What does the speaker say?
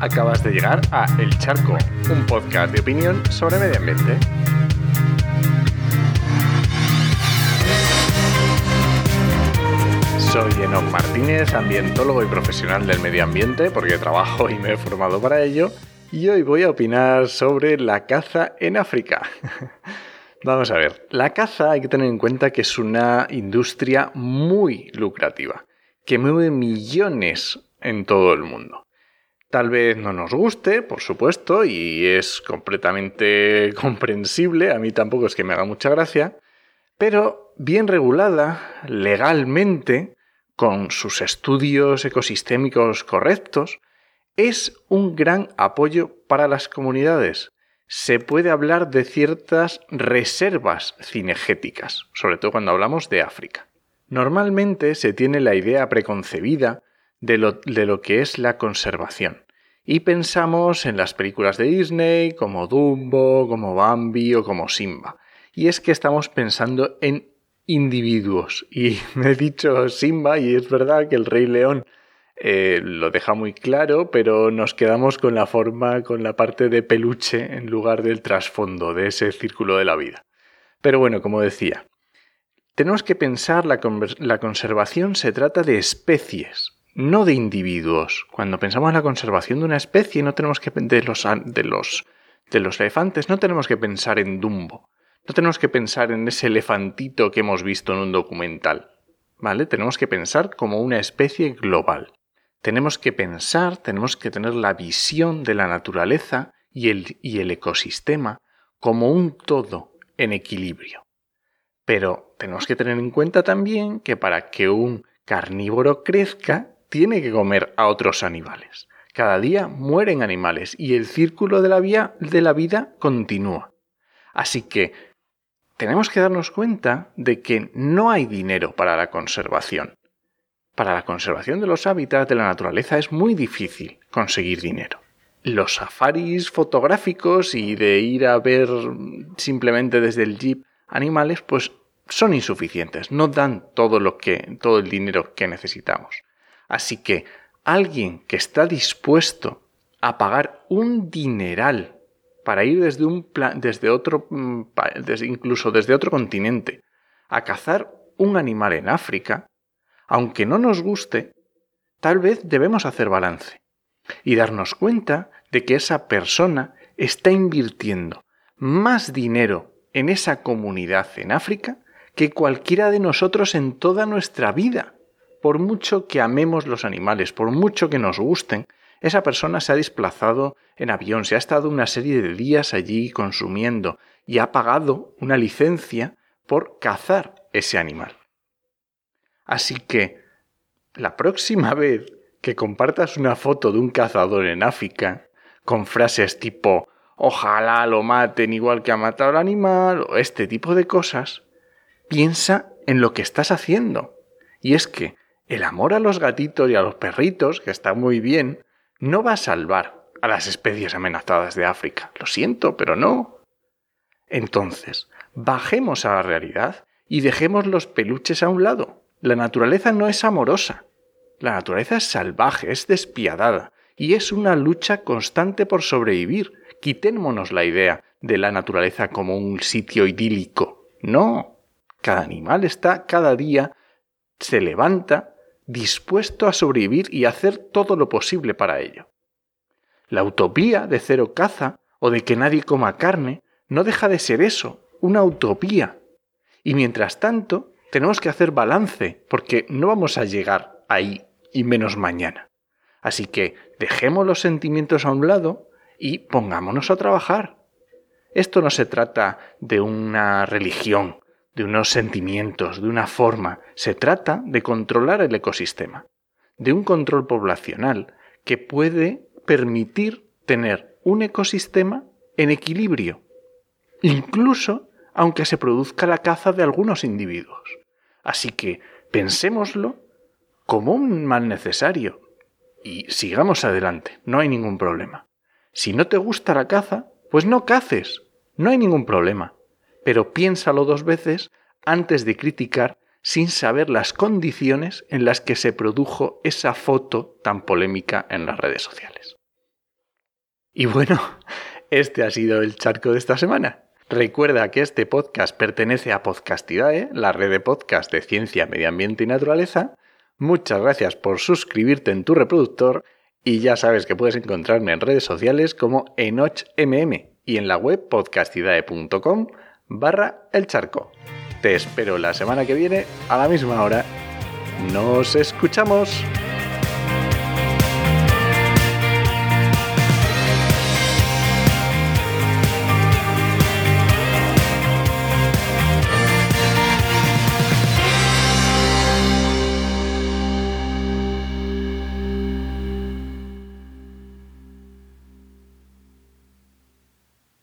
Acabas de llegar a El Charco, un podcast de opinión sobre medio ambiente. Soy Enoch Martínez, ambientólogo y profesional del medio ambiente, porque trabajo y me he formado para ello, y hoy voy a opinar sobre la caza en África. Vamos a ver, la caza hay que tener en cuenta que es una industria muy lucrativa, que mueve millones en todo el mundo. Tal vez no nos guste, por supuesto, y es completamente comprensible, a mí tampoco es que me haga mucha gracia, pero bien regulada, legalmente, con sus estudios ecosistémicos correctos, es un gran apoyo para las comunidades, se puede hablar de ciertas reservas cinegéticas, sobre todo cuando hablamos de África. Normalmente se tiene la idea preconcebida de lo, que es la conservación. Y pensamos en las películas de Disney como Dumbo, como Bambi o como Simba. Y es que estamos pensando en individuos. Y me he dicho Simba y es verdad que el Rey León eh, lo deja muy claro, pero nos quedamos con la forma, con la parte de peluche en lugar del trasfondo de ese círculo de la vida. Pero bueno, como decía, tenemos que pensar la, la conservación se trata de especies, no de individuos. Cuando pensamos en la conservación de una especie, no tenemos que de los, de los, de los elefantes, no tenemos que pensar en Dumbo. No tenemos que pensar en ese elefantito que hemos visto en un documental. ¿Vale? Tenemos que pensar como una especie global tenemos que pensar, tenemos que tener la visión de la naturaleza y el, y el ecosistema como un todo en equilibrio. Pero tenemos que tener en cuenta también que para que un carnívoro crezca, tiene que comer a otros animales. Cada día mueren animales y el círculo de la, vida continúa. Así que tenemos que darnos cuenta de que no hay dinero para la conservación para la conservación de los hábitats de la naturaleza es muy difícil conseguir dinero. Los safaris fotográficos y de ir a ver simplemente desde el jeep animales, pues son insuficientes, no dan todo lo que todo el dinero que necesitamos. Así que alguien que está dispuesto a pagar un dineral para ir desde un desde otro mm, incluso desde otro continente a cazar un animal en África, aunque no nos guste, tal vez debemos hacer balance y darnos cuenta de que esa persona está invirtiendo más dinero en esa comunidad en África que cualquiera de nosotros en toda nuestra vida. Por mucho que amemos los animales, por mucho que nos gusten, esa persona se ha desplazado en avión, se ha estado una serie de días allí consumiendo y ha pagado una licencia por cazar ese animal. Así que la próxima vez que compartas una foto de un cazador en África con frases tipo ojalá lo maten igual que ha matado al animal o este tipo de cosas, piensa en lo que estás haciendo. Y es que el amor a los gatitos y a los perritos, que está muy bien, no va a salvar a las especies amenazadas de África. Lo siento, pero no. Entonces, bajemos a la realidad y dejemos los peluches a un lado. La naturaleza no es amorosa. La naturaleza es salvaje, es despiadada, y es una lucha constante por sobrevivir. Quitémonos la idea de la naturaleza como un sitio idílico. No. Cada animal está cada día, se levanta, dispuesto a sobrevivir y hacer todo lo posible para ello. La utopía de cero caza o de que nadie coma carne no deja de ser eso, una utopía. Y mientras tanto, tenemos que hacer balance, porque no vamos a llegar ahí y menos mañana. Así que dejemos los sentimientos a un lado y pongámonos a trabajar. Esto no se trata de una religión, de unos sentimientos, de una forma, se trata de controlar el ecosistema, de un control poblacional que puede permitir tener un ecosistema en equilibrio, incluso aunque se produzca la caza de algunos individuos. Así que pensémoslo como un mal necesario y sigamos adelante, no hay ningún problema. Si no te gusta la caza, pues no caces, no hay ningún problema. Pero piénsalo dos veces antes de criticar sin saber las condiciones en las que se produjo esa foto tan polémica en las redes sociales. Y bueno, este ha sido el charco de esta semana. Recuerda que este podcast pertenece a Podcastidae, la red de podcast de ciencia, medio ambiente y naturaleza. Muchas gracias por suscribirte en tu reproductor y ya sabes que puedes encontrarme en redes sociales como enochmm y en la web podcastidae.com barra el charco. Te espero la semana que viene a la misma hora. Nos escuchamos.